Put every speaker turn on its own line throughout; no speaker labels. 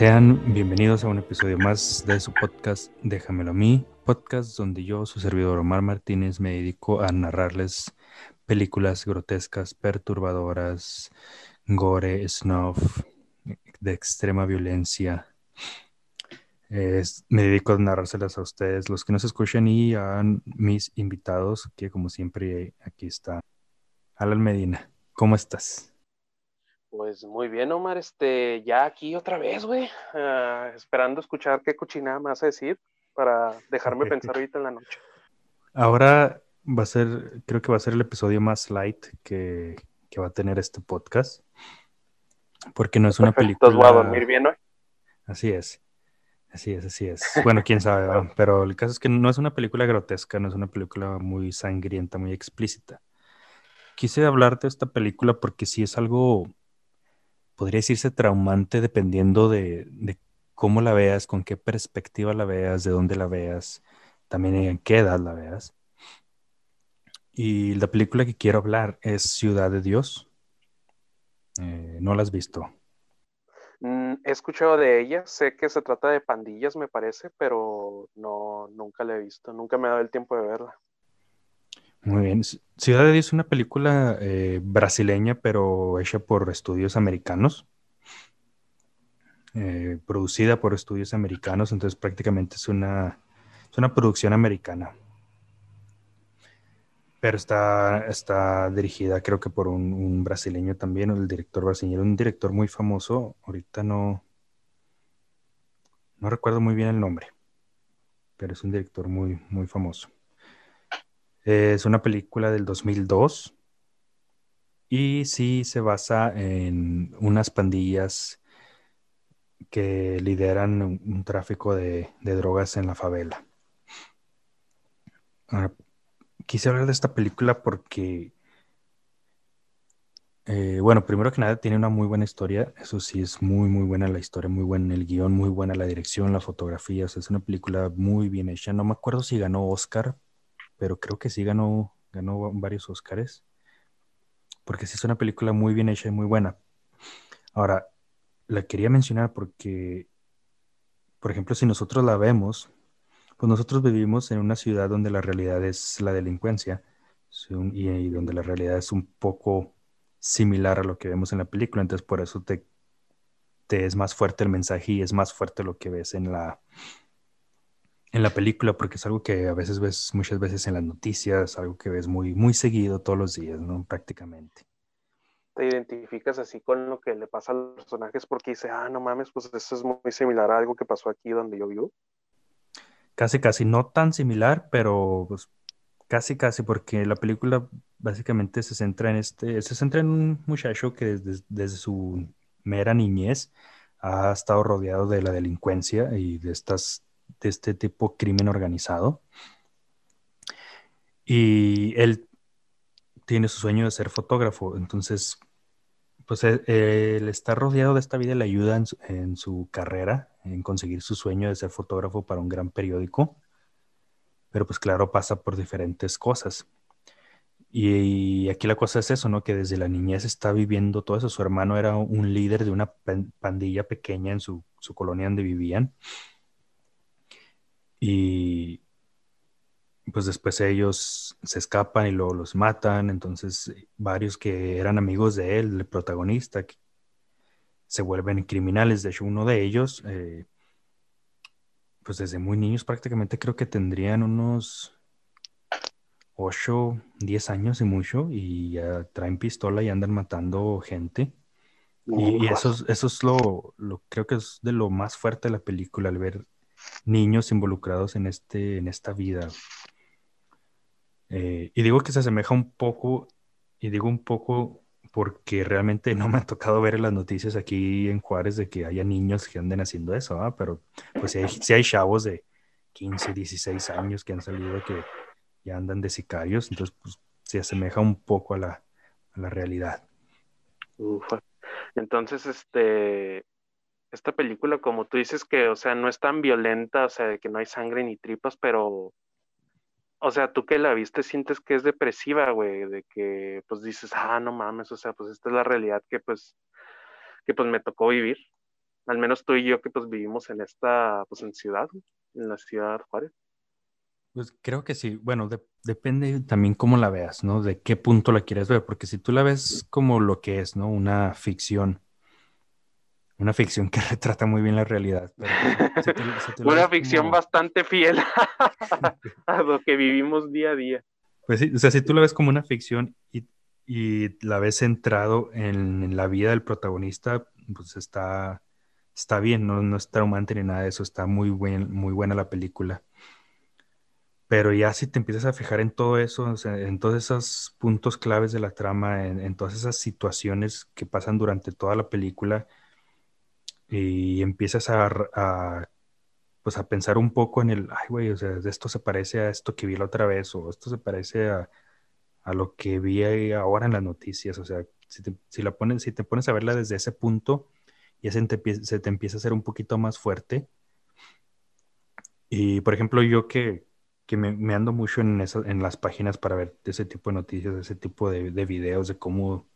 Sean bienvenidos a un episodio más de su podcast Déjamelo a mí, podcast donde yo, su servidor Omar Martínez, me dedico a narrarles películas grotescas, perturbadoras, gore, snuff, de extrema violencia. me dedico a narrárselas a ustedes, los que nos escuchan y a mis invitados, que como siempre aquí está Alan Medina. ¿Cómo estás?
Pues muy bien, Omar. Este, ya aquí otra vez, güey. Ah, esperando escuchar qué cochinada me vas a decir para dejarme pensar ahorita en la noche.
Ahora va a ser, creo que va a ser el episodio más light que, va a tener este podcast. Porque no es una película.
voy a dormir bien hoy.
Así es. Así es, así es. Bueno, quién sabe, pero el caso es que no es una película grotesca, no es una película muy sangrienta, muy explícita. Quise hablarte de esta película porque sí es algo podría decirse traumante dependiendo de, cómo la veas, con qué perspectiva la veas, de dónde la veas, también en qué edad la veas. Y la película que quiero hablar es Ciudad de Dios. Eh, ¿No la has visto?
Mm, he escuchado de ella, sé que se trata de pandillas, me parece, pero no, nunca la he visto, nunca me ha dado el tiempo de verla.
Muy bien. Ciudad de Dios es una película eh, brasileña, pero hecha por estudios americanos. Eh, producida por estudios americanos, entonces prácticamente es una, es una producción americana. Pero está, está dirigida creo que por un, un brasileño también, el director brasileño, un director muy famoso, ahorita no, no recuerdo muy bien el nombre, pero es un director muy, muy famoso. Es una película del 2002 y sí se basa en unas pandillas que lideran un, tráfico de, drogas en la favela. quise hablar de esta película porque, eh, bueno, primero que nada tiene una muy buena historia, eso sí es muy, muy buena la historia, muy buena el guion, muy buena la dirección, la fotografía, es una película muy bien hecha. No me acuerdo si ganó Oscar pero creo que sí ganó, ganó varios Oscars, porque sí es una película muy bien hecha y muy buena. Ahora, la quería mencionar porque, por ejemplo, si nosotros la vemos, pues nosotros vivimos en una ciudad donde la realidad es la delincuencia y, donde la realidad es un poco similar a lo que vemos en la película, entonces por eso te, te es más fuerte el mensaje y es más fuerte lo que ves en la, en la película, porque es algo que a veces ves muchas veces en las noticias, algo que ves muy, muy seguido todos los días, ¿no? Prácticamente.
Te identificas así con lo que le pasa a los personajes porque dice, ah, no mames, pues eso es muy similar a algo que pasó aquí donde yo vivo.
Casi, casi, no tan similar, pero pues, casi, casi, porque la película básicamente se centra en este, se centra en un muchacho que desde, desde su mera niñez ha estado rodeado de la delincuencia y de estas de este tipo crimen organizado. Y él tiene su sueño de ser fotógrafo, entonces, pues e, el, estar rodeado de esta vida le ayuda en su, carrera, en conseguir su sueño de ser fotógrafo para un gran periódico, pero pues claro, pasa por diferentes cosas. Y, aquí la cosa es eso, ¿no? Que desde la niñez está viviendo todo eso. Su hermano era un líder de una pandilla pequeña en su colonia donde vivían. Y pues después ellos se escapan y luego los matan. Entonces varios que eran amigos de él, el protagonista, se vuelven criminales. De hecho, uno de ellos, eh, pues desde muy niños prácticamente creo que tendrían unos 8, 10 años y mucho, y ya traen pistola y andan matando gente. Y, eso, eso es lo, lo, creo que es de lo más fuerte de la película, al ver niños involucrados en, este, en esta vida. Eh, y digo que se asemeja un poco, y digo un poco porque realmente no me ha tocado ver en las noticias aquí en Juárez de que haya niños que anden haciendo eso, ¿ah? pero pues si hay, chavos de 15, 16 años que han salido que ya andan de sicarios, entonces pues se asemeja un poco a la, a la realidad.
Entonces, este, esta película, como tú dices, que, o sea, no es tan violenta, o sea, de que no hay sangre ni tripas, pero, o sea, tú que la viste sientes que es depresiva, güey, de que, pues dices, ah, no mames, o sea, pues esta es la realidad que, pues, que, pues me tocó vivir. al menos tú y yo que pues vivimos en esta, pues en ciudad, en la ciudad Juárez.
Pues creo que sí. Bueno, depende también cómo la veas, ¿no? De qué punto la quieres ver, porque si tú la ves como lo que es, ¿no? Una ficción, una ficción que retrata muy bien la realidad.
una ficción bastante fiel a lo que vivimos día a día.
Pues sí, o sea, si tú la ves como una ficción y, la ves centrado en, la vida del protagonista, pues está, está bien, no, no es traumante ni nada de eso, está muy, buen, muy buena la película. Pero ya si te empiezas a fijar en todo eso, en todos esos puntos claves de la trama, en, todas esas situaciones que pasan durante toda la película, y empiezas a, pues a pensar un poco en el, ay, güey, o sea, esto se parece a esto que vi la otra vez, o esto se parece a, lo que vi ahora en las noticias, o sea, si te, si la pones, si te pones a verla desde ese punto, ya se te, empieza a hacer un poquito más fuerte. Y, por ejemplo, yo que, que me, ando mucho en, en las páginas para ver ese tipo de noticias, ese tipo de, de, videos de cómo,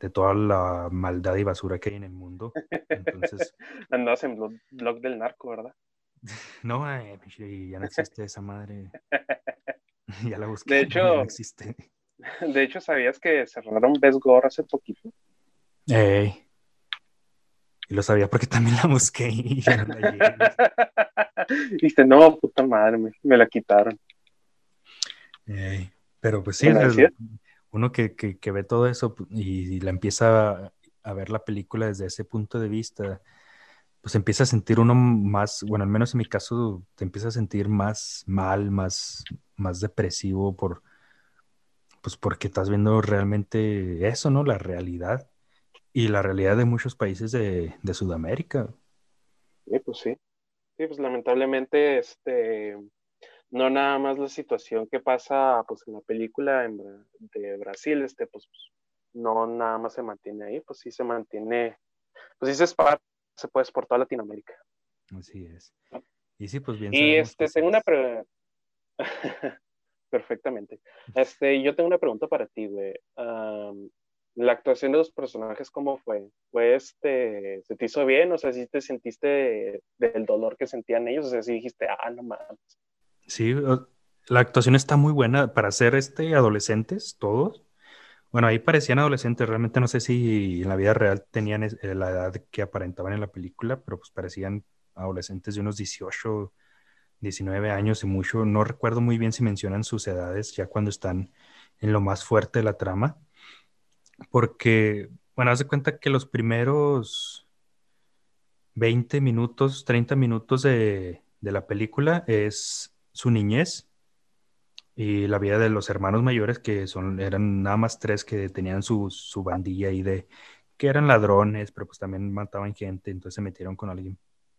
de toda la maldad y basura que hay en el mundo. Entonces...
Andabas en blog, blog, del narco, ¿verdad?
No, eh, ya no existe esa madre. ya la busqué.
De hecho, no existe. De hecho, ¿sabías que cerraron Best Gore hace poquito?
Ey. Y lo sabía porque también la busqué y ya no la
Dice, no, puta madre, me, la quitaron.
pero pues sí, uno que, que, ve todo eso y, la empieza a, ver la película desde ese punto de vista, pues empieza a sentir uno más, bueno, al menos en mi caso, te empieza a sentir más mal, más, más depresivo por, pues porque estás viendo realmente eso, ¿no? La realidad y la realidad de muchos países de, de Sudamérica.
Sí, pues sí. Sí, pues lamentablemente, este, no nada más la situación que pasa pues en la película de Brasil, este, pues no nada más se mantiene ahí, pues sí se mantiene, pues sí se, se puede por toda Latinoamérica.
Así es. Y sí, pues bien.
Y este, tengo una pregunta. Perfectamente. Este, yo tengo una pregunta para ti, güey la actuación de los personajes, ¿cómo fue? ¿Fue este, se te hizo bien? O sea, si te sentiste del dolor que sentían ellos, o sea, si dijiste, ah, no mames.
Sí, la actuación está muy buena para ser este, adolescentes, todos. Bueno, ahí parecían adolescentes, realmente no sé si en la vida real tenían eh, la edad que aparentaban en la película, pero pues parecían adolescentes de unos 18, 19 años y mucho. No recuerdo muy bien si mencionan sus edades ya cuando están en lo más fuerte de la trama porque, bueno, haz de cuenta que los primeros 20 minutos, 30 minutos de, la película es su niñez y la vida de los hermanos mayores, que son, eran nada más tres que tenían su, su bandilla ahí de que eran ladrones, pero pues también mataban gente, entonces se metieron con alguien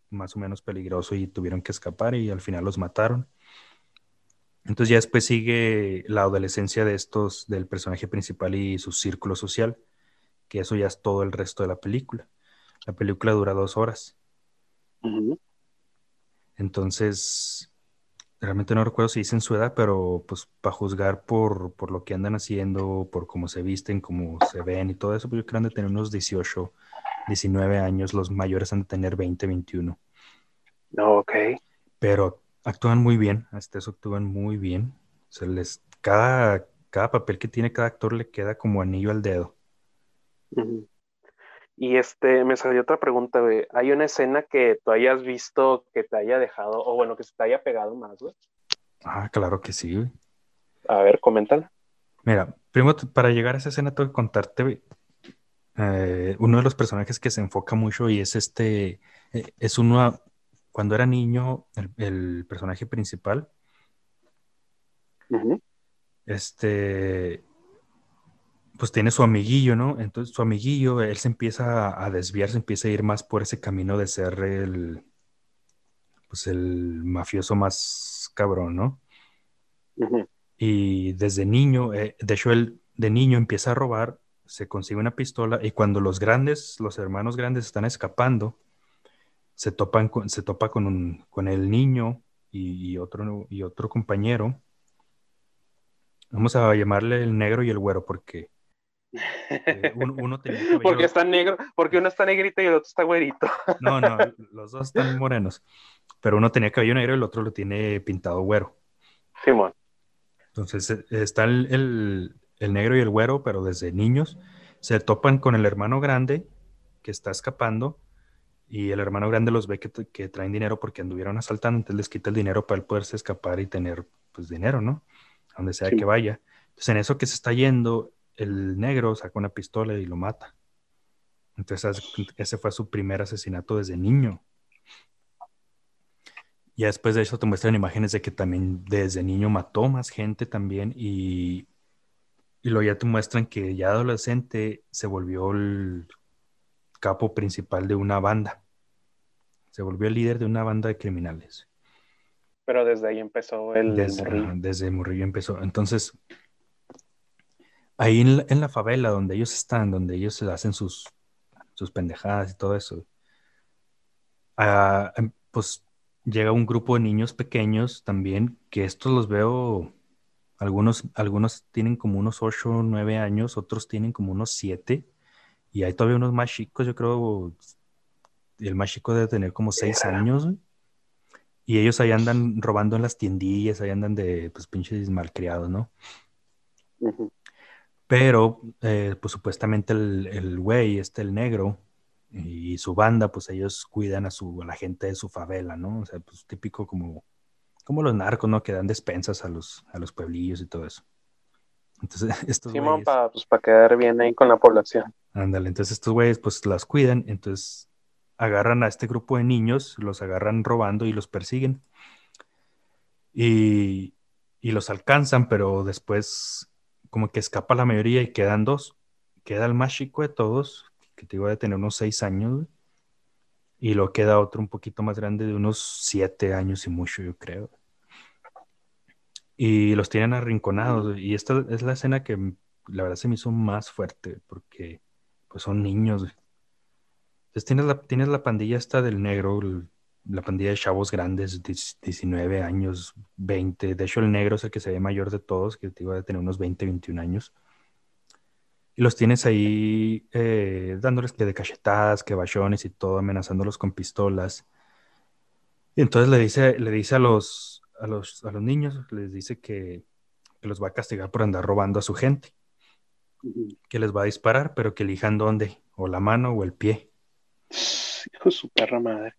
más o menos peligroso y tuvieron que escapar y al final los mataron. Entonces ya después sigue la adolescencia de estos, del personaje principal y su círculo social, que eso ya es todo el resto de la película. La película dura dos horas. Entonces, realmente no recuerdo si dicen su edad, pero pues para juzgar por, por, lo que andan haciendo, por cómo se visten, cómo se ven y todo eso, pues yo creo que han de tener unos 18, 19 años, los mayores han de tener 20, 21.
ok.
Pero actúan muy bien, hasta eso actúan muy bien. Se les, cada, cada papel que tiene cada actor le queda como anillo al dedo.
Y este, me salió otra pregunta, güey. ¿Hay una escena que tú hayas visto que te haya dejado, o bueno, que se te haya pegado más, güey?
Ah, claro que sí, güey.
A ver, coméntala.
Mira, primero para llegar a esa escena tengo que contarte, eh, uno de los personajes que se enfoca mucho y es este, eh, es uno, cuando era niño, el, personaje principal, este, pues tiene su amiguillo, ¿no? Entonces su amiguillo, él se empieza a desviar, se empieza a ir más por ese camino de ser el, pues el mafioso más cabrón, ¿no? Y desde niño, eh, de hecho, él de niño empieza a robar, se consigue una pistola y cuando los grandes, los hermanos grandes están escapando, se, topan se topa con, un, con el niño y, otro, y otro compañero. Vamos a llamarle el negro y el güero porque Eh, uno, uno tenía
cabello... Porque está negro, porque uno está negrito y el otro está güerito.
No, no, los dos están morenos. Pero uno tenía cabello negro y el otro lo tiene pintado güero.
Simón.
Entonces eh, está el, el, negro y el güero, pero desde niños se topan con el hermano grande que está escapando y el hermano grande los ve que, que, traen dinero porque anduvieron asaltando, entonces les quita el dinero para él poderse escapar y tener pues dinero, ¿no? A donde sea que vaya. Entonces en eso que se está yendo, el negro saca una pistola y lo mata. Entonces ese fue su primer asesinato desde niño. Y después de eso te muestran imágenes de que también desde niño mató más gente también y, y luego ya te muestran que ya adolescente se volvió el capo principal de una banda. Se volvió el líder de una banda de criminales.
Pero desde ahí empezó el
desde. Desde Murillo empezó. Entonces, ahí en la, favela donde ellos están, donde ellos hacen sus, sus pendejadas y todo eso, ah, em, pues llega un grupo de niños pequeños también, que estos los veo, algunos, algunos tienen como unos 8 o 9 años, otros tienen como unos 7, y hay todavía unos más chicos, yo creo, el más chico debe tener como 6 años, y ellos ahí andan robando en las tiendillas, ahí andan de, pues, pinches malcriados, ¿no? Pero, eh, pues supuestamente el güey, este, el negro, y su banda, pues ellos cuidan a, su, a la gente de su favela, ¿no? O sea, pues típico como, como los narcos, ¿no? Que dan despensas a los, a los pueblillos y todo eso. Entonces, estos
sí, para pues, quedar bien ahí con la población.
Ándale, entonces estos güeyes pues las cuidan, entonces agarran a este grupo de niños, los agarran robando y los persiguen. Y, y los alcanzan, pero después como que escapa la mayoría y quedan dos. Queda el más chico de todos, que te iba a tener unos seis años, y lo queda otro un poquito más grande de unos siete años y mucho, yo creo. Y los tienen arrinconados, y esta es la escena que la verdad se me hizo más fuerte, porque pues son niños. Entonces tienes la, tienes la pandilla esta del negro, la pandilla de chavos grandes, 19 años, 20. De hecho, el negro es el que se ve mayor de todos, que te iba a tener unos 20, 21 años y los tienes ahí eh, dándoles que de cachetadas, que bachones y todo, amenazándolos con pistolas. Y entonces le dice, le dice a los, a los, a los niños, les dice que, los va a castigar por andar robando a su gente. Que les va a disparar, pero que elijan dónde, o la mano o el pie.
Hijo su perra madre.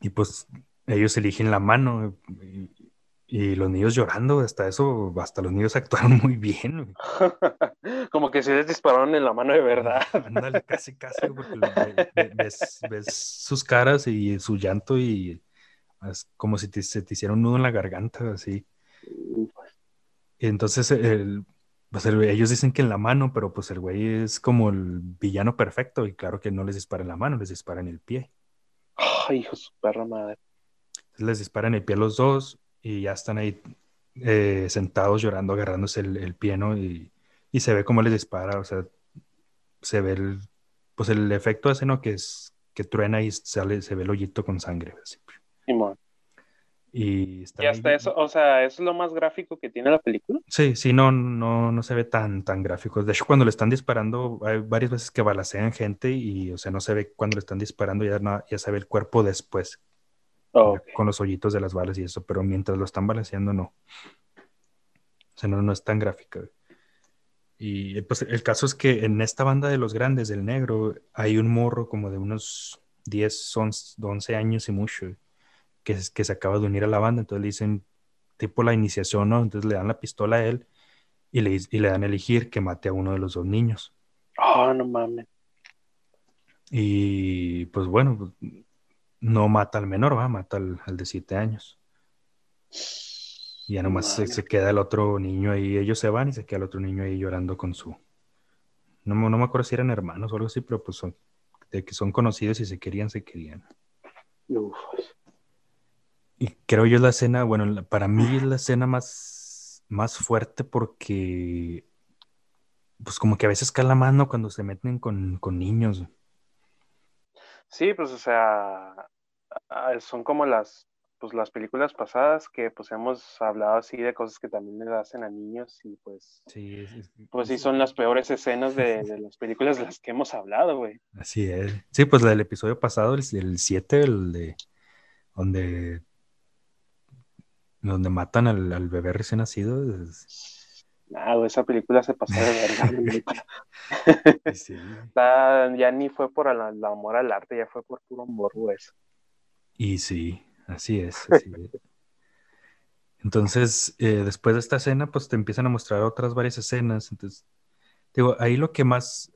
Y pues ellos eligen la mano. Y los niños llorando, hasta eso, hasta los niños actuaron muy bien.
Como que se les dispararon en la mano de verdad.
Ándale, casi, casi, porque ves, sus caras y su llanto y es como si se te hiciera un nudo en la garganta, así. Y entonces pues ellos dicen que en la mano, pero pues el güey es como el villano perfecto y claro que no les dispara en la mano, les dispara en el pie.
Ay, hijo su perra madre.
les dispara en el pie a los dos y ya están ahí eh, sentados llorando, agarrándose el, el pie, ¿no? Y, y, se ve cómo les dispara, o sea, se ve el, pues el efecto ese, ¿no? Que es que truena y sale, se ve el hoyito con sangre. Así.
Y, y hasta eso, o sea, ¿eso es lo más gráfico que tiene la película?
Sí, sí, no, no, no se ve tan, tan gráfico. De hecho, cuando le están disparando, hay varias veces que balacean gente y, o sea, no se ve cuando le están disparando, ya, no, ya se ve el cuerpo después, Oh, con los hoyitos de las balas y eso, pero mientras lo están balanceando, no. O sea, no, no es tan gráfica. Y pues el caso es que en esta banda de los grandes, del negro, hay un morro como de unos 10, 11 años y mucho, que, que se acaba de unir a la banda, entonces le dicen tipo la iniciación, ¿no? Entonces le dan la pistola a él y le, y le dan a elegir que mate a uno de los dos niños.
Oh, no mames.
Y pues bueno, pues, no mata al menor, va, mata al, de siete años. Y ya nomás se, queda el otro niño ahí, ellos se van y se queda el otro niño ahí llorando con su... No, no me acuerdo si eran hermanos o algo así, pero pues son, de que son conocidos y se querían, se querían. Y creo yo la escena, bueno, para mí es la escena más, más fuerte porque, pues como que a veces cae la mano cuando se meten con, con niños.
Sí, pues o sea, son como las pues las películas pasadas que pues hemos hablado así de cosas que también le hacen a niños y pues
Sí,
pues sí son las peores escenas de, las películas de las que hemos hablado, güey.
Así es. Sí, pues la del episodio pasado, el 7, el, de donde donde matan al, bebé recién nacido.
Ah, esa película se pasó de verdad. sí. ya ni fue por el, amor al arte, ya fue por puro morbo eso.
Y sí, así es. Así es. Entonces, eh, después de esta escena, pues te empiezan a mostrar otras varias escenas. Entonces, digo, ahí lo que más,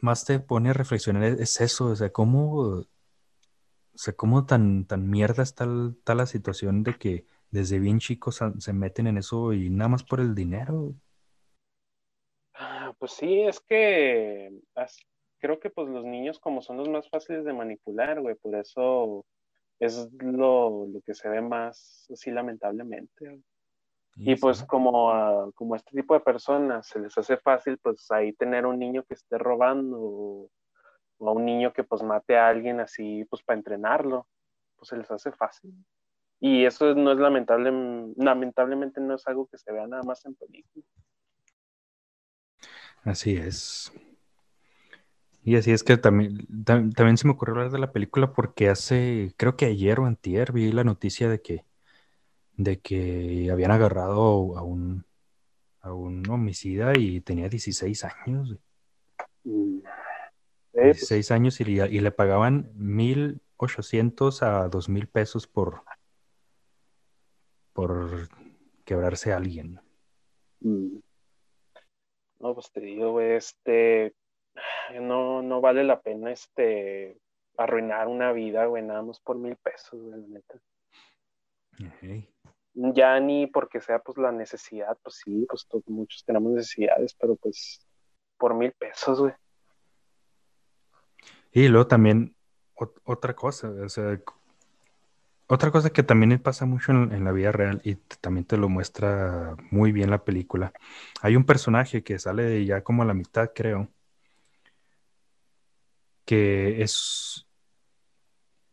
más te pone a reflexionar es, eso, o sea, cómo, o sea, cómo tan, tan mierda está, está la situación de que desde bien chicos se meten en eso y nada más por el dinero.
Ah, pues sí, es que creo que pues los niños como son los más fáciles de manipular, güey, por eso es lo, que se ve más así lamentablemente. Y, pues como como a este tipo de personas se les hace fácil pues ahí tener un niño que esté robando o, o a un niño que pues mate a alguien así pues para entrenarlo, pues se les hace fácil. Y eso no es lamentable, lamentablemente no es algo que se vea nada más en películas.
Así es. Y así es que también, también se me ocurrió hablar de la película porque hace, creo que ayer o antier vi la noticia de que, de que habían agarrado a un, a un homicida y tenía 16 años. 16 mm. años y, y le pagaban 1.800 a 2.000 pesos por, por quebrarse a alguien.
Mm. No, pues te digo, este, no, no vale la pena, este, arruinar una vida, güey, nada más por mil pesos, güey, la neta. Ya ni porque sea, pues, la necesidad, pues sí, pues todos, muchos tenemos necesidades, pero pues, por mil pesos, güey.
Y luego también, otra cosa, o sea, otra cosa que también pasa mucho en, la vida real y también te lo muestra muy bien la película. Hay un personaje que sale ya como a la mitad, creo, que es,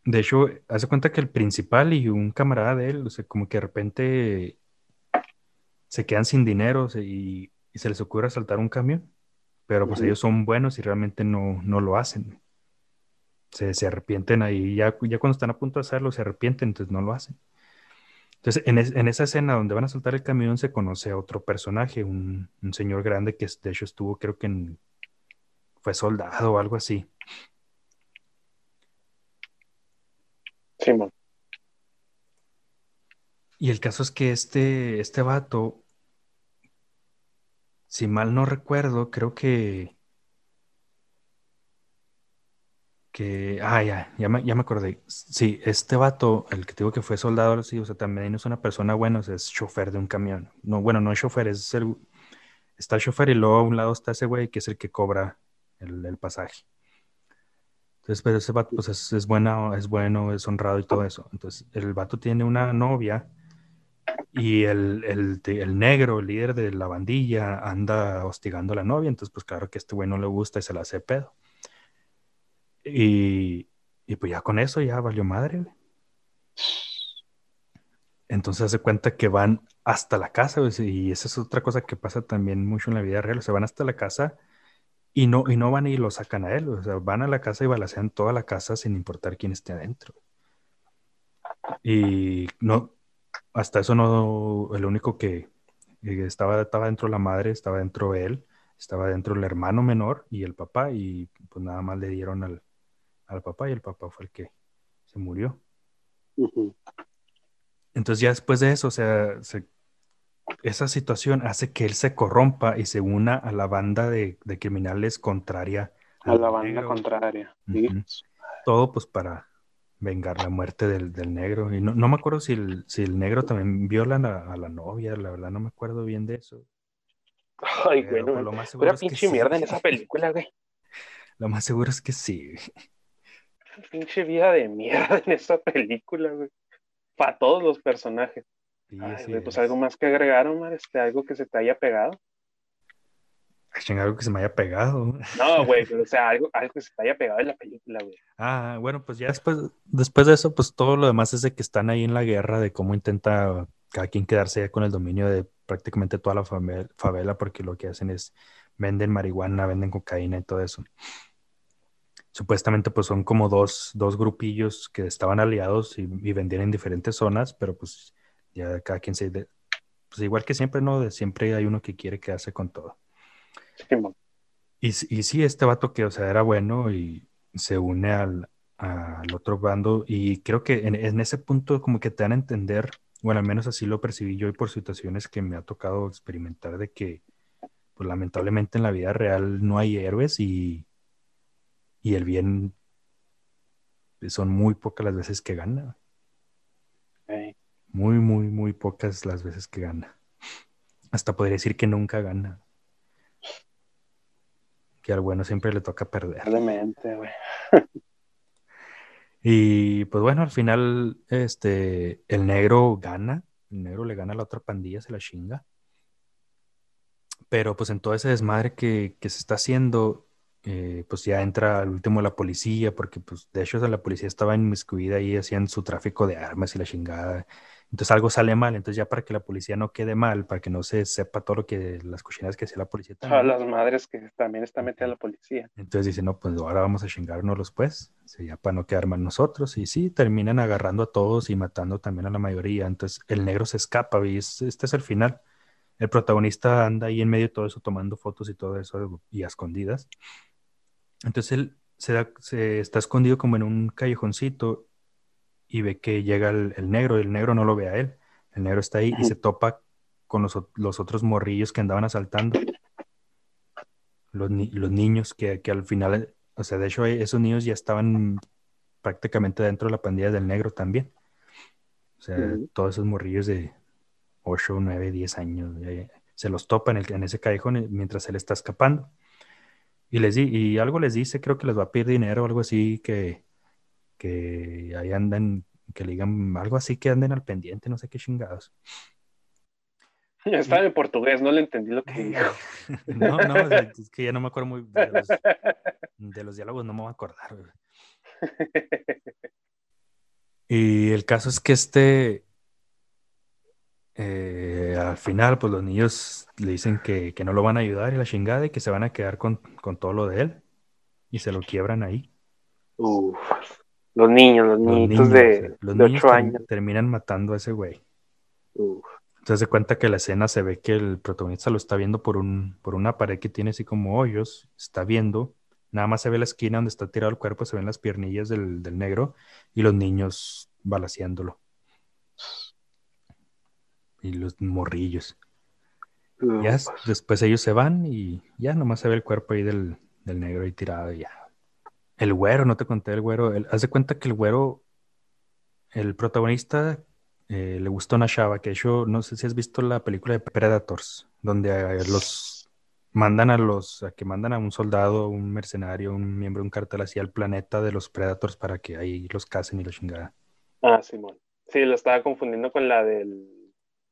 de hecho, hace cuenta que el principal y un camarada de él, o sea, como que de repente se quedan sin dinero y, se les ocurre saltar un camión, pero pues ellos son buenos y realmente no, no lo hacen se, arrepienten ahí, ya, ya cuando están a punto de hacerlo, se arrepienten, entonces no lo hacen. Entonces, en, esa escena donde van a saltar el camión, se conoce a otro personaje, un, señor grande que de hecho estuvo, creo que en, fue soldado o algo así.
Simón.
Y el caso es que este, este vato, si mal no recuerdo, creo que que, ah, ya, ya me, ya me acordé. Sí, este vato, el que digo que fue soldado, sí, o sea, también es una persona buena, es chofer de un camión. No, bueno, no es chofer, es el, está el chofer y luego a un lado está ese güey que es el que cobra el, pasaje. Entonces, pero ese vato, pues es, es, buena, es bueno, es honrado y todo eso. Entonces, el vato tiene una novia y el, el, el, negro, el líder de la bandilla, anda hostigando a la novia. Entonces, pues claro que este güey no le gusta y se la hace pedo. Y, pues ya con eso ya valió madre. Entonces hace cuenta que van hasta la casa, y esa es otra cosa que pasa también mucho en la vida real, o sea, van hasta la casa y no, y no van y lo sacan a él, o sea, van a la casa y balacean toda la casa sin importar quién esté adentro. Y no, hasta eso no, el único que estaba, estaba dentro la madre, estaba dentro él, estaba dentro el hermano menor y el papá, y pues nada más le dieron al, al papá y el papá fue el que se murió. Entonces ya después de eso, o sea, esa situación hace que él se corrompa y se una a la banda de, criminales contraria.
A la banda contraria.
Todo pues para vengar la muerte del, negro. Y no, me acuerdo si el, si el negro también viola a, la novia, la verdad no me acuerdo bien de eso.
Ay, güey, pues, lo más seguro pinche mierda en esa película, güey.
Lo más seguro es que sí
pinche vida de mierda en esa película, güey. Para todos los personajes. pues algo más que agregaron, este, algo que se te haya pegado.
algo que se me haya pegado.
No, güey, pero o sea, algo, algo que se te haya pegado en la película, güey.
Ah, bueno, pues ya después, después de eso, pues todo lo demás es de que están ahí en la guerra, de cómo intenta cada quien quedarse ya con el dominio de prácticamente toda la favela, porque lo que hacen es venden marihuana, venden cocaína y todo eso. Supuestamente pues son como dos, dos grupillos que estaban aliados y, vendían en diferentes zonas, pero pues ya cada quien se... pues igual que siempre, ¿no? De siempre hay uno que quiere quedarse con todo. y, y sí, este vato que, o sea, era bueno y se une al, otro bando y creo que en, en, ese punto como que te dan a entender, bueno, al menos así lo percibí yo y por situaciones que me ha tocado experimentar de que pues lamentablemente en la vida real no hay héroes y, y el bien son muy pocas las veces que gana. Muy, muy, muy pocas las veces que gana. Hasta podría decir que nunca gana. Que al bueno siempre le toca perder.
güey.
y pues bueno, al final, este, el negro gana. El negro le gana a la otra pandilla, se la chinga. Pero pues en todo ese desmadre que, se está haciendo, eh, pues ya entra al último la policía, porque pues de hecho la policía estaba inmiscuida y hacían su tráfico de armas y la chingada. Entonces algo sale mal, entonces ya para que la policía no quede mal, para que no se sepa todo lo que las cochinas que hacía la policía
también. las madres que también está metida la policía.
Entonces dice, no, pues ahora vamos a chingarnos pues, ya para no quedar mal nosotros. Y sí, terminan agarrando a todos y matando también a la mayoría. Entonces el negro se escapa y este es el final el protagonista anda ahí en medio de todo eso tomando fotos y todo eso y a escondidas. Entonces él se, está escondido como en un callejoncito y ve que llega el, negro y el negro no lo ve a él. El negro está ahí y se topa con los, otros morrillos que andaban asaltando. Los, niños que, al final, o sea, de hecho esos niños ya estaban prácticamente dentro de la pandilla del negro también. O sea, todos esos morrillos de, 8, 9, 10 años. Se los topa en, el, en ese callejón eh, mientras él está escapando. Y, les di, y algo les dice, creo que les va a pedir dinero o algo así, que, que ahí andan, que le digan algo así, que anden al pendiente, no sé qué chingados.
Estaba en portugués, no le entendí lo que dijo.
no, no, es que ya no me acuerdo muy de los, de los diálogos, no me voy a acordar. Y el caso es que este, eh, al final, pues los niños le dicen que, no lo van a ayudar y la chingada y que se van a quedar con, todo lo de él y se lo quiebran ahí.
los niños, los, niños de, los niños años.
terminan matando a ese güey. Entonces se cuenta que la escena se ve que el protagonista lo está viendo por, un, por una pared que tiene así como hoyos, está viendo, nada más se ve la esquina donde está tirado el cuerpo, se ven las piernillas del, del negro y los niños balaseándolo y los morrillos. ya pues. después ellos se van y ya nomás se ve el cuerpo ahí del, negro ahí tirado y ya. El güero, no te conté el güero. haz de cuenta que el güero, el protagonista, eh, le gustó una chava, que de hecho, no sé si has visto la película de Predators, donde los mandan a los, a que mandan a un soldado, un mercenario, un miembro de un cartel así al planeta de los Predators para que ahí los casen y los chingada.
Ah, Simón. Sí, lo estaba confundiendo con la del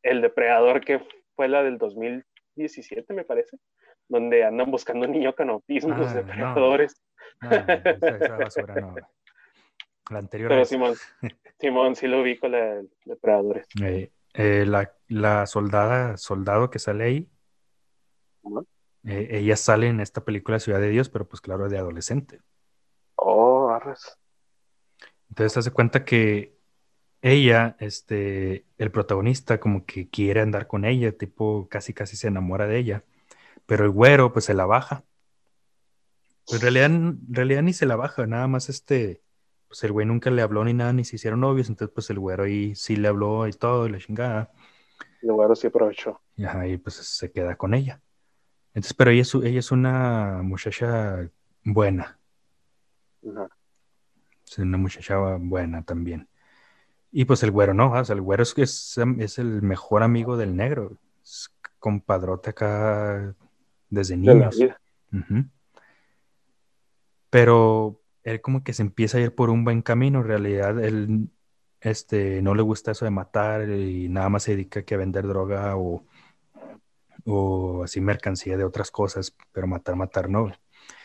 el depredador que fue la del 2017, me parece, donde andan buscando un niño con autismo los ah, depredadores.
No, esa, basura no. La anterior.
Pero Simón, Simón sí lo vi con la de depredadores.
Eh, eh, la, la, soldada, soldado que sale ahí, eh, ella sale en esta película Ciudad de Dios, pero pues claro, de adolescente.
Oh, arras.
Entonces, hace cuenta que ella, este, el protagonista como que quiere andar con ella, tipo casi casi se enamora de ella, pero el güero pues se la baja. Pues en realidad, en realidad ni se la baja, nada más este, pues el güey nunca le habló ni nada, ni se hicieron novios, entonces pues el güero ahí sí le habló y todo, y la chingada.
El güero sí aprovechó.
Y ahí pues se queda con ella. Entonces, pero ella es, ella es una muchacha buena. Es una muchacha buena también. Y pues el güero no, o sea, el güero es, es, es el mejor amigo del negro. Es compadrote acá desde niños. Pero él como que se empieza a ir por un buen camino. En realidad, él este, no le gusta eso de matar y nada más se dedica a vender droga o, o así mercancía de otras cosas, pero matar, matar no.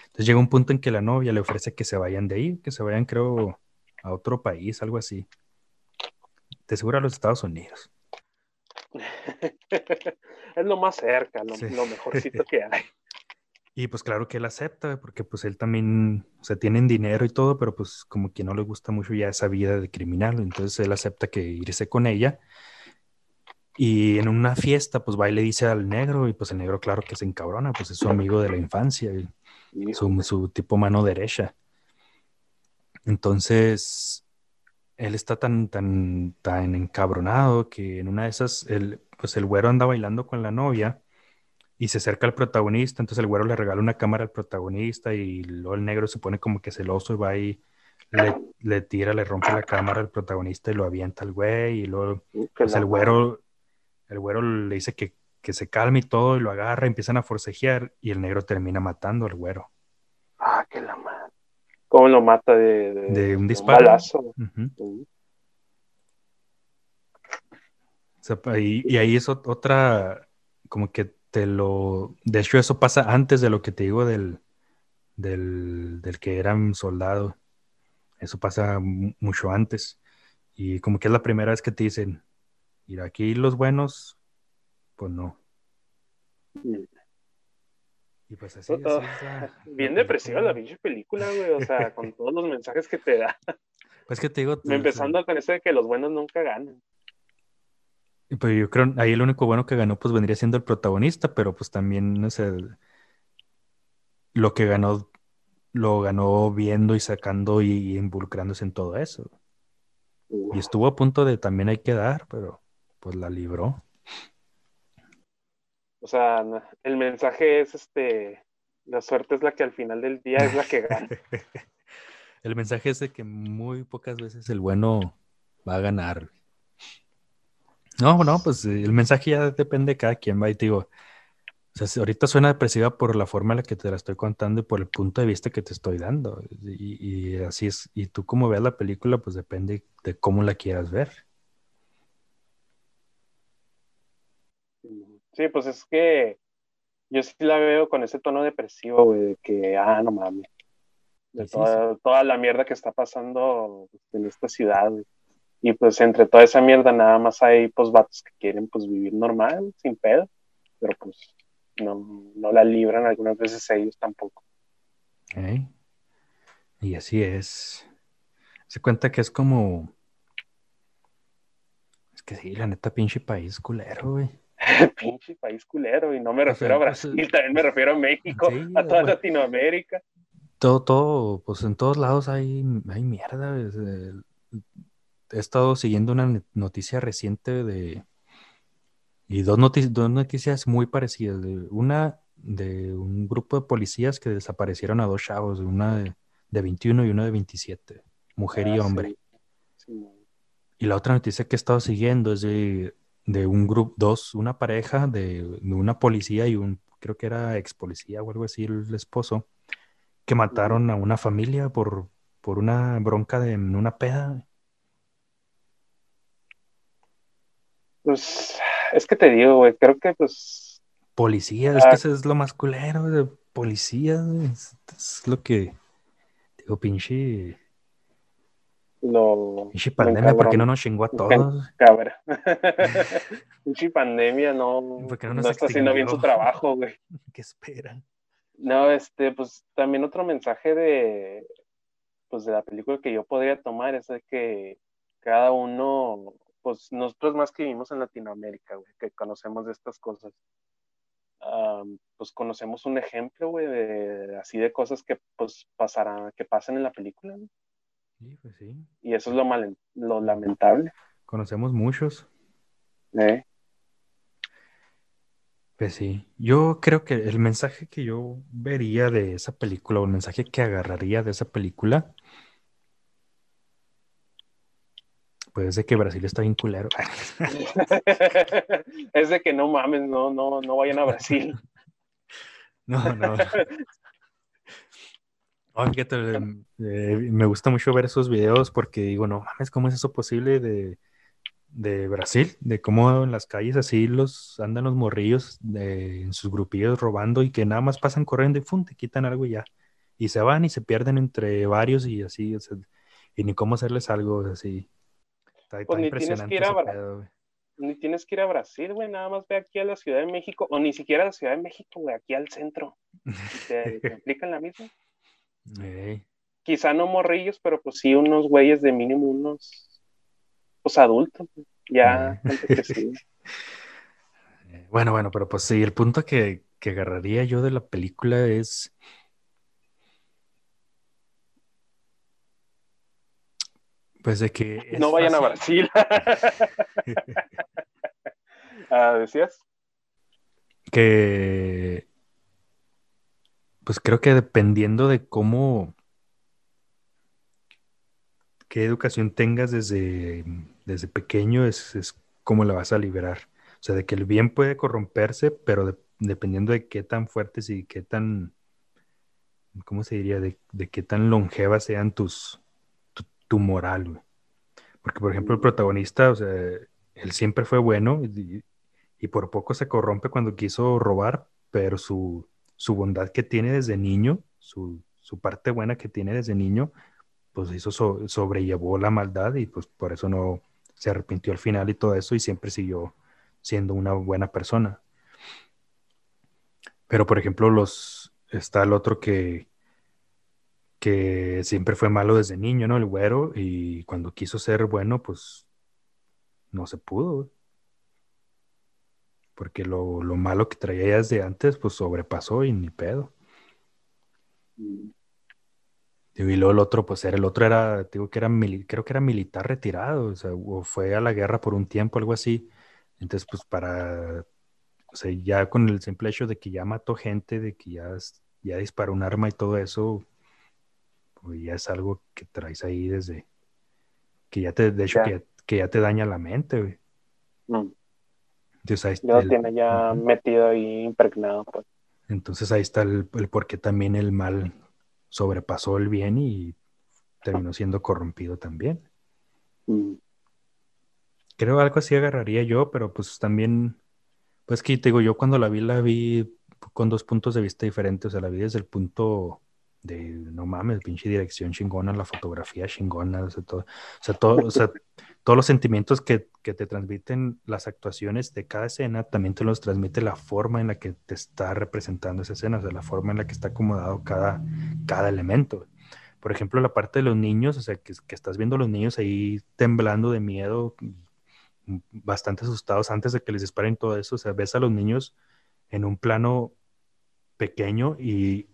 Entonces llega un punto en que la novia le ofrece que se vayan de ahí, que se vayan, creo, a otro país, algo así. De seguro a los Estados Unidos.
es lo más cerca, lo, lo mejorcito que hay.
Y pues claro que él acepta, porque pues él también, o sea, tienen dinero y todo, pero pues como que no le gusta mucho ya esa vida de criminal, entonces él acepta que irse con ella. Y en una fiesta, pues va y le dice al negro, y pues el negro claro que se encabrona, pues es su amigo de la infancia, y su, su tipo mano derecha. Entonces, él está tan, tan, tan encabronado que en una de esas, el, pues el güero anda bailando con la novia y se acerca al protagonista, entonces el güero le regala una cámara al protagonista y luego el negro se pone como que celoso y va y le, tira, le rompe la cámara al protagonista y lo avienta al güey. Y luego uh, pues el güero, el güero le dice que, se calme y todo y lo agarra, empiezan a forcejear y el negro termina matando al güero.
Ah, que la madre. ¿Cómo lo mata? De,
un disparo.
Uh.
y, y, ahí es otra, como que te lo... De hecho, eso pasa antes de lo que te digo del, del, del que era un soldado. Eso pasa mucho antes. Y como que es la primera vez que te dicen, ir aquí los buenos, pues no.
Y pues así, Bien depresiva la pinche película, güey. O sea, con todos los mensajes que te da.
Pues que te digo.
Empezando con eso de que los buenos nunca ganan.
Pues yo creo, ahí el único bueno que ganó, pues vendría siendo el protagonista, pero pues también, no sé, lo que ganó, lo ganó viendo y sacando y, involucrándose en todo eso. Y estuvo a punto de también hay que dar, pero pues la libró.
O sea, el mensaje es este, la suerte es la que al final del día es la que gana.
el mensaje es de que muy pocas veces el bueno va a ganar. No, no, pues eh, el mensaje ya depende de cada quien, va y te digo. O sea, ahorita suena depresiva por la forma en la que te la estoy contando y por el punto de vista que te estoy dando. Y, así es. Y tú como veas la película, pues depende de cómo la quieras ver.
Sí, pues es que yo sí la veo con ese tono depresivo, güey, de que, ah, no mames. De toda, toda la mierda que está pasando en esta ciudad, güey. Y pues entre toda esa mierda nada más hay pues vatos que quieren pues vivir normal, sin pedo, pero pues no, no la libran algunas veces ellos tampoco.
Y así es. Se cuenta que es como... Es que sí, la neta, pinche país culero, güey.
pinche país culero, y no me refiero a pues, Brasil, también me refiero a México, a toda Latinoamérica.
Todo, todo, pues en todos lados hay, hay mierda he estado siguiendo una noticia reciente de... Y dos, dos noticias muy parecidas. De, una de un grupo de policías que desaparecieron a dos chavos, una de, 21 y una de 27, mujer y ah, hombre. Y la otra noticia que he estado siguiendo es de, un grupo, dos, una pareja de, una policía y un, creo que era ex policía o algo así, el esposo, que mataron a una familia por, por una bronca de una peda.
Pues es que te digo, güey, creo que pues...
Policía, es que ah. eso es lo más culero de policía, es, lo que... Digo, pinche...
Lo...
Pinche pandemia, ¿por qué no nos chingó a todos?
Cabra. pinche pandemia no, no, no está haciendo bien su trabajo, güey.
¿Qué esperan?
No, este, pues también otro mensaje de, pues de la película que yo podría tomar es de que cada uno pues nosotros más que vivimos en Latinoamérica, güey, que conocemos de estas cosas, pues conocemos un ejemplo, güey, de así de cosas que pues pasarán, que pasan en la película,
Sí, pues sí.
Y eso es lo, mal, lo lamentable.
Conocemos muchos.
¿Eh?
Pues sí, yo creo que el mensaje que yo vería de esa película, o el mensaje que agarraría de esa película, Pues de que Brasil está bien culero.
es de que no mames, no, no, no vayan a Brasil.
no, no. fíjate, eh, me gusta mucho ver esos videos porque digo, no mames, ¿cómo es eso posible de, de Brasil, de cómo en las calles así los andan los morrillos de, en sus grupillos robando y que nada más pasan corriendo y ¡fum! te quitan algo y ya. Y se van y se pierden entre varios y así, y ni cómo hacerles algo así.
Está, pues ni tienes que ir a ni tienes que ir a Brasil, güey, nada más ve aquí a la Ciudad de México, o ni siquiera a la Ciudad de México, güey, aquí al centro. ¿Te, te aplican la misma? Quizá no morrillos, pero pues sí unos güeyes de mínimo unos pues adultos, ya
Bueno, bueno, pero pues sí, el punto que, que agarraría yo de la película es Pues de que.
No vayan a Brasil. ah, ¿Decías?
Que. Pues creo que dependiendo de cómo. qué educación tengas desde, desde pequeño, es, es cómo la vas a liberar. O sea, de que el bien puede corromperse, pero dependiendo de qué tan fuertes y qué tan. ¿Cómo se diría? De, de qué tan longevas sean tus, tu moral, Porque, por ejemplo, el protagonista, o sea, él siempre fue bueno y, por poco se corrompe cuando quiso robar, pero su, bondad que tiene desde niño, su, parte buena que tiene desde niño, pues eso sobrellevó la maldad y pues por eso no se arrepintió al final y todo eso y siempre siguió siendo una buena persona. Pero, por ejemplo, los, está el otro que, que siempre fue malo desde niño, ¿no? El güero, y cuando quiso ser bueno, pues no se pudo. Porque lo, malo que traía desde antes, pues sobrepasó y ni pedo. Mm. Y luego el otro, pues era, el otro era, digo que era, creo que era militar retirado, o sea, o fue a la guerra por un tiempo, algo así. Entonces, pues para, o sea, ya con el simple hecho de que ya mató gente, de que ya, ya disparó un arma y todo eso, pues ya es algo que traes ahí desde que ya te, de hecho, Que, ya, te daña la mente, güey.
Mm. Entonces ahí tiene ya metido ahí impregnado, pues.
Entonces ahí está el, por qué también el mal sobrepasó el bien y terminó siendo corrompido también. Mm. Creo algo así agarraría yo, pero pues también, pues que te digo, yo cuando la vi, la vi con dos puntos de vista diferentes, o sea, la vi desde el punto de no mames, pinche dirección chingona, la fotografía chingona, o sea, todo, o sea, todo, o sea, todos los sentimientos que, que, te transmiten las actuaciones de cada escena, también te los transmite la forma en la que te está representando esa escena, o sea, la forma en la que está acomodado cada, cada elemento. Por ejemplo, la parte de los niños, o sea, que, que estás viendo a los niños ahí temblando de miedo, bastante asustados antes de que les disparen todo eso, o sea, ves a los niños en un plano pequeño y,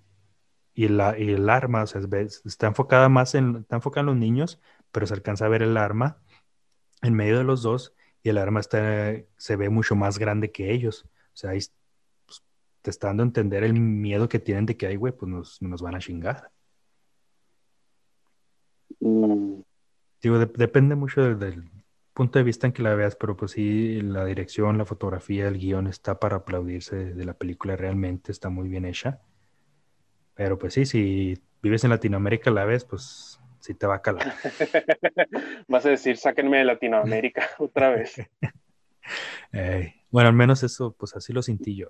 y, la, y el arma, o sea, está enfocada más está enfocada en los niños, pero se alcanza a ver el arma en medio de los dos y el arma está, se ve mucho más grande que ellos. O sea, ahí pues, te está dando a entender el miedo que tienen de que, ay, güey, pues nos, nos, van a chingar. Mm. Digo, depende mucho del, punto de vista en que la veas, pero pues sí, la dirección, la fotografía, el guion está para aplaudirse de la película, realmente está muy bien hecha. Pero pues sí, si vives en Latinoamérica la ves, pues sí te va a calar.
Vas a decir, sáquenme de Latinoamérica otra vez.
bueno, al menos eso, pues así lo sentí yo.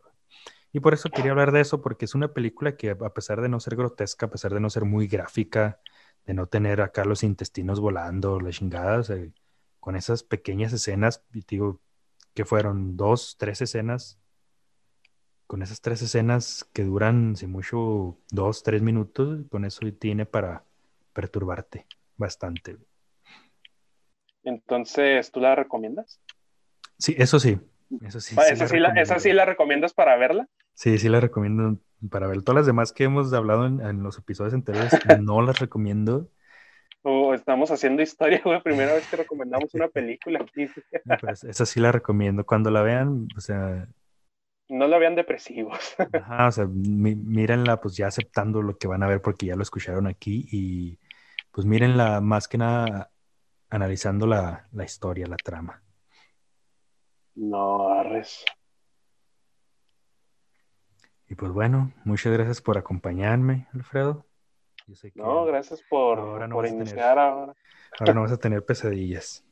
Y por eso quería hablar de eso, porque es una película que a pesar de no ser grotesca, a pesar de no ser muy gráfica, de no tener acá los intestinos volando, las chingadas, con esas pequeñas escenas, digo, que fueron dos, tres escenas con esas tres escenas que duran, si mucho, dos, tres minutos, con eso tiene para perturbarte bastante.
Entonces, ¿tú la recomiendas?
Sí, eso sí. Eso sí,
¿Esa, sí, la, ¿Esa sí la recomiendas para verla?
Sí, sí la recomiendo para ver. Todas las demás que hemos hablado en, los episodios anteriores, no las recomiendo.
Oh, estamos haciendo historia, güey. Primera vez que recomendamos una película aquí.
Pues, esa sí la recomiendo. Cuando la vean, o sea,
no la vean depresivos.
Ajá, o sea, mírenla pues ya aceptando lo que van a ver porque ya lo escucharon aquí y pues mírenla más que nada analizando la, historia, la trama.
No, arres.
Y pues bueno, muchas gracias por acompañarme, Alfredo.
no, gracias por, por iniciar ahora.
Ahora no vas a tener pesadillas.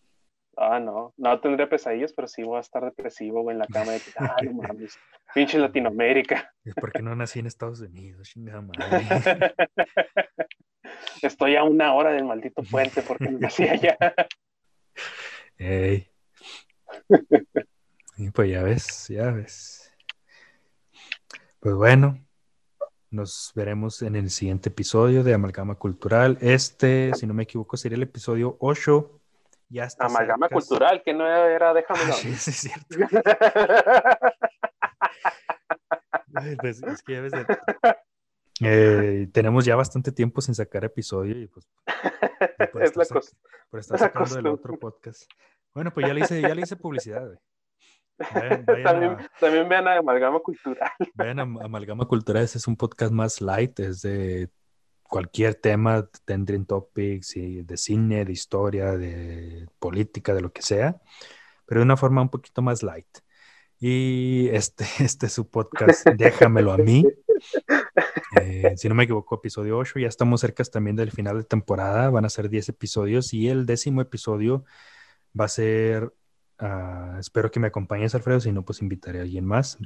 Ah, no, no tendría pesadillas, pero sí voy a estar depresivo, güey, en la cama de que, ah, no mames, pinche Latinoamérica.
Es porque no nací en Estados Unidos, chingada madre.
Estoy a una hora del maldito puente porque nací allá.
Ey. Y pues ya ves, ya ves. Pues bueno, nos veremos en el siguiente episodio de Amalgama Cultural. Este, si no me equivoco, sería el episodio 8. Ya está
Amalgama
cerca.
cultural, que no era, déjame
Ah, sí, sí, es cierto. Pues, es que ya ves, eh, tenemos ya bastante tiempo sin sacar episodio y pues y por
es
estar
la cosa.
por estar
la
sacando el
costumbre.
otro podcast. Bueno, pues ya le hice, ya le hice publicidad, güey. Vayan, vayan
También,
a,
también vean a Amalgama Cultural.
vayan a Amalgama Cultural, ese es un podcast más light, es de cualquier tema, trending topics, y de cine, de historia, de política, de lo que sea, pero de una forma un poquito más light. Y este, este es su podcast, Déjamelo a mí. Eh, si no me equivoco, episodio 8. Ya estamos cerca también del final de temporada. Van a ser 10 episodios y el décimo episodio va a ser. ah, espero que me acompañes, Alfredo. Si no, pues invitaré a alguien más.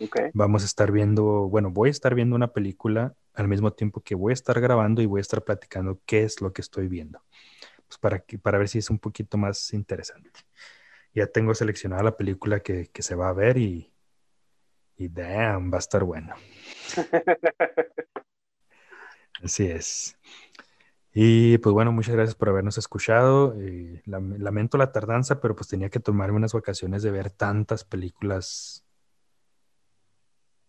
Ok.
Vamos a estar viendo, bueno, voy a estar viendo una película al mismo tiempo que voy a estar grabando y voy a estar platicando qué es lo que estoy viendo. Pues para, que, para ver si es un poquito más interesante. Ya tengo seleccionada la película que, que se va a ver y, y damn, va a estar bueno. Así es. Y pues bueno, muchas gracias por habernos escuchado. Eh, lam- lamento la tardanza, pero pues tenía que tomarme unas vacaciones de ver tantas películas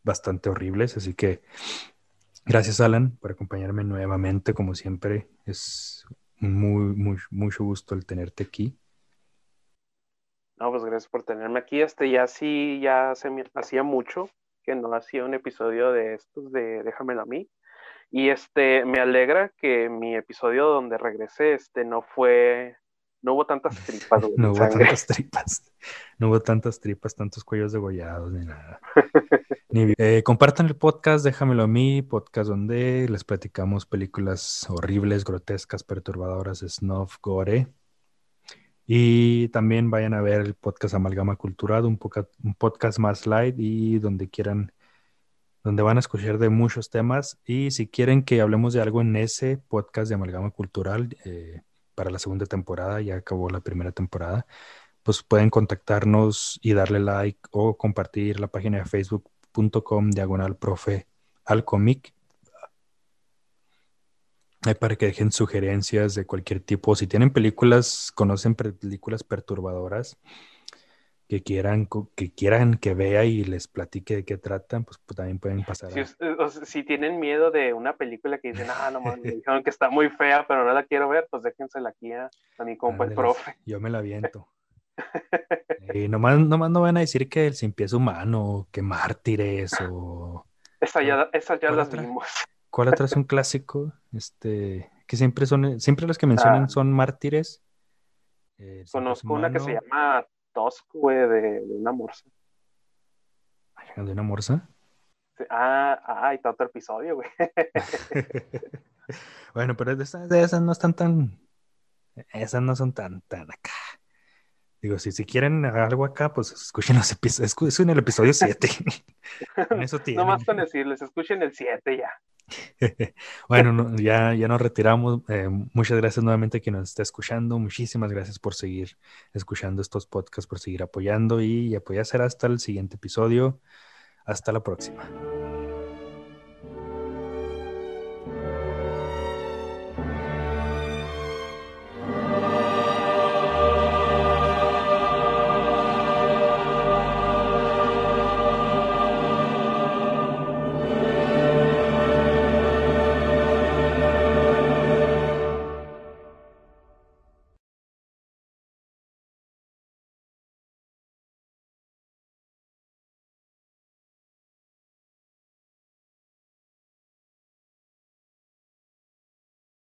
bastante horribles. Así que gracias, Alan, por acompañarme nuevamente, como siempre. Es muy, muy, mucho gusto el tenerte aquí.
No, pues gracias por tenerme aquí. Este ya sí, ya se me hacía mucho que no hacía un episodio de estos de Déjamelo a mí. Y este, me alegra que mi episodio donde regresé, este, no fue, no hubo tantas tripas, güey,
No hubo
sangre.
tantas tripas. No hubo tantas tripas, tantos cuellos degollados, ni nada. Ni- eh, compartan el podcast, déjamelo a mí, podcast donde les platicamos películas horribles, grotescas, perturbadoras, snuff, gore. Y también vayan a ver el podcast Amalgama Cultural, un, poca- un podcast más light y donde quieran, donde van a escuchar de muchos temas. Y si quieren que hablemos de algo en ese podcast de Amalgama Cultural, eh, para la segunda temporada, ya acabó la primera temporada, pues pueden contactarnos y darle like o compartir la página de facebook.com diagonal profe al comic. Para que dejen sugerencias de cualquier tipo. Si tienen películas, conocen películas perturbadoras que quieran, que quieran que vea y les platique de qué tratan, pues, pues también pueden pasar
Si,
a...
es- o sea, si tienen miedo de una película que dicen, ah, no mames, me dijeron que está muy fea, pero no la quiero ver, pues déjensela aquí a, a mi compa el
Ándeles,
profe.
Yo me la aviento. Y nomás, nomás no van a decir que el sin pies humano, que mártires o...
Esa ya, esas ya
¿Cuál
las
otra?
vimos.
¿Cuál otra es un clásico? Este, que siempre son, siempre los que mencionan
Ah.
son mártires. Eh,
Conozco una que se llama Tosco, güey, de, de una morsa.
¿De una morsa?
Ah, ah, ahí está otro episodio, güey.
bueno, pero de esas, de esas no están tan. Esas no son tan, tan acá. Digo, si, si quieren algo acá, pues escuchen los episodios. Escuchen el episodio 7. en eso tienen.
Nomás con decirles, escuchen el 7 ya.
bueno, no, ya, ya nos retiramos. Eh, muchas gracias nuevamente a quien nos está escuchando. Muchísimas gracias por seguir escuchando estos podcasts, por seguir apoyando y apoyar será hasta el siguiente episodio. Hasta la próxima.